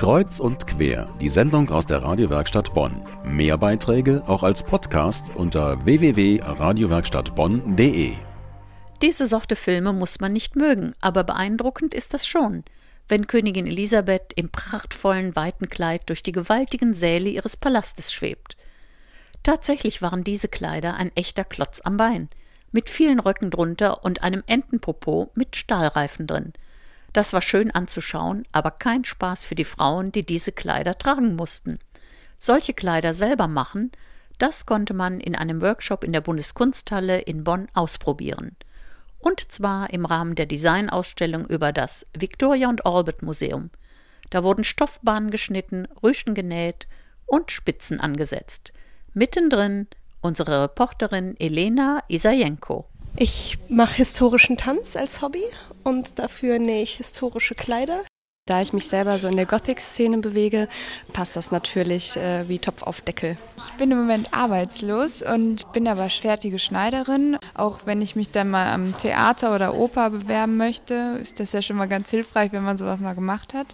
Kreuz und quer, die Sendung aus der Radiowerkstatt Bonn. Mehr Beiträge auch als Podcast unter www.radiowerkstattbonn.de. Diese Sorte Filme muss man nicht mögen, aber beeindruckend ist das schon, wenn Königin Elisabeth im prachtvollen weiten Kleid durch die gewaltigen Säle ihres Palastes schwebt. Tatsächlich waren diese Kleider ein echter Klotz am Bein, mit vielen Röcken drunter und einem Entenpopo mit Stahlreifen drin – das war schön anzuschauen, aber kein Spaß für die Frauen, die diese Kleider tragen mussten. Solche Kleider selber machen, das konnte man in einem Workshop in der Bundeskunsthalle in Bonn ausprobieren. Und zwar im Rahmen der Designausstellung über das Victoria und Albert Museum. Da wurden Stoffbahnen geschnitten, Rüschen genäht und Spitzen angesetzt. Mittendrin unsere Reporterin Elena Isajenko. Ich mache historischen Tanz als Hobby und dafür nähe ich historische Kleider. Da ich mich selber so in der Gothic-Szene bewege, passt das natürlich äh, wie Topf auf Deckel. Ich bin im Moment arbeitslos und bin aber fertige Schneiderin. Auch wenn ich mich dann mal am Theater oder Oper bewerben möchte, ist das ja schon mal ganz hilfreich, wenn man sowas mal gemacht hat.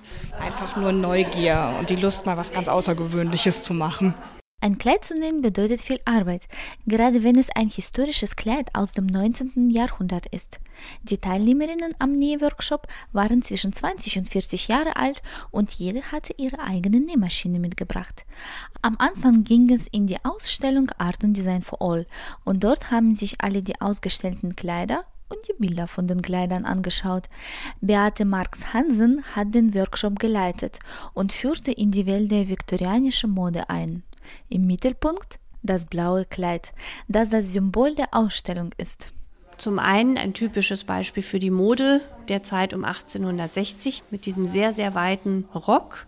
Einfach nur Neugier und die Lust, mal was ganz Außergewöhnliches zu machen. Ein Kleid zu nähen bedeutet viel Arbeit, gerade wenn es ein historisches Kleid aus dem 19. Jahrhundert ist. Die Teilnehmerinnen am Nähworkshop waren zwischen 20 und 40 Jahre alt und jede hatte ihre eigene Nähmaschine mitgebracht. Am Anfang ging es in die Ausstellung Art und Design for All und dort haben sich alle die ausgestellten Kleider und die Bilder von den Kleidern angeschaut. Beate Marx Hansen hat den Workshop geleitet und führte in die Welt der viktorianischen Mode ein. Im Mittelpunkt das blaue Kleid, das das Symbol der Ausstellung ist. Zum einen ein typisches Beispiel für die Mode der Zeit um 1860 mit diesem sehr, sehr weiten Rock.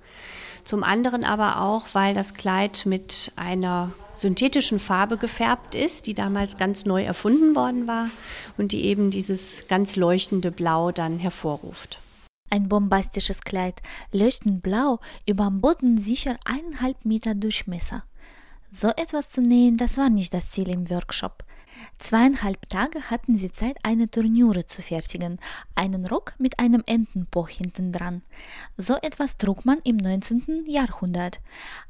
Zum anderen aber auch, weil das Kleid mit einer synthetischen Farbe gefärbt ist, die damals ganz neu erfunden worden war und die eben dieses ganz leuchtende Blau dann hervorruft. Ein bombastisches Kleid, leuchtend blau, überm Boden sicher eineinhalb Meter Durchmesser. So etwas zu nähen, das war nicht das Ziel im Workshop. Zweieinhalb Tage hatten sie Zeit, eine Turnure zu fertigen, einen Rock mit einem Entenpoch hinten dran. So etwas trug man im 19. Jahrhundert.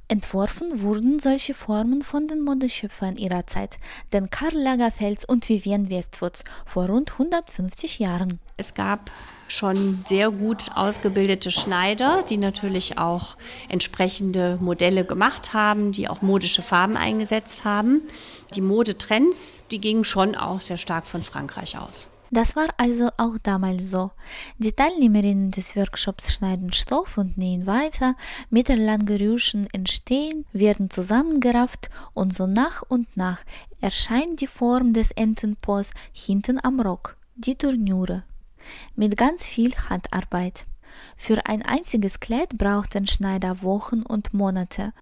Entworfen wurden solche Formen von den Modeschöpfern ihrer Zeit, den Karl Lagerfeld und Vivienne Westwoods vor rund 150 Jahren. Es gab schon sehr gut ausgebildete Schneider, die natürlich auch entsprechende Modelle gemacht haben, die auch modische Farben eingesetzt haben. Die Modetrends, die gingen schon auch sehr stark von Frankreich aus. Das war also auch damals so. Die Teilnehmerinnen des Workshops schneiden Stoff und nähen weiter, mittellange Rüschen entstehen, werden zusammengerafft und so nach und nach erscheint die Form des Entenpos hinten am Rock, die Turnure mit ganz viel Handarbeit. Für ein einziges Kleid brauchten Schneider Wochen und Monate.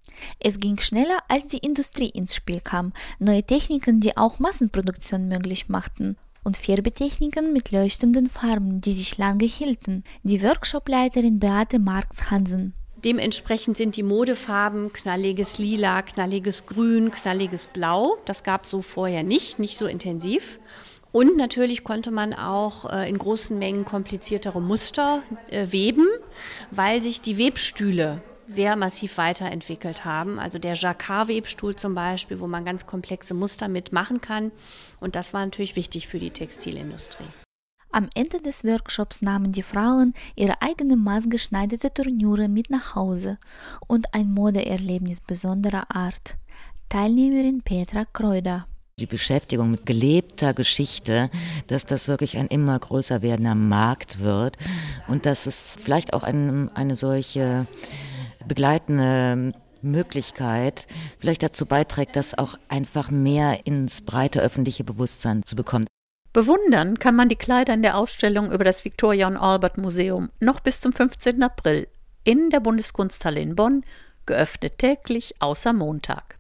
Es ging schneller, als die Industrie ins Spiel kam, neue Techniken, die auch Massenproduktion möglich machten und Färbetechniken mit leuchtenden Farben, die sich lange hielten. Die Workshopleiterin Beate Marx Hansen. Dementsprechend sind die Modefarben knalliges Lila, knalliges Grün, knalliges Blau. Das gab es so vorher nicht, nicht so intensiv. Und natürlich konnte man auch äh, in großen Mengen kompliziertere Muster äh, weben, weil sich die Webstühle sehr massiv weiterentwickelt haben. Also der Jacquard-Webstuhl zum Beispiel, wo man ganz komplexe Muster mitmachen kann. Und das war natürlich wichtig für die Textilindustrie. Am Ende des Workshops nahmen die Frauen ihre eigene maßgeschneiderte Turnure mit nach Hause und ein Modeerlebnis besonderer Art. Teilnehmerin Petra Kreuder die Beschäftigung mit gelebter Geschichte, dass das wirklich ein immer größer werdender Markt wird und dass es vielleicht auch ein, eine solche begleitende Möglichkeit vielleicht dazu beiträgt, das auch einfach mehr ins breite öffentliche Bewusstsein zu bekommen. Bewundern kann man die Kleider in der Ausstellung über das Victoria und Albert Museum noch bis zum 15. April in der Bundeskunsthalle in Bonn, geöffnet täglich außer Montag.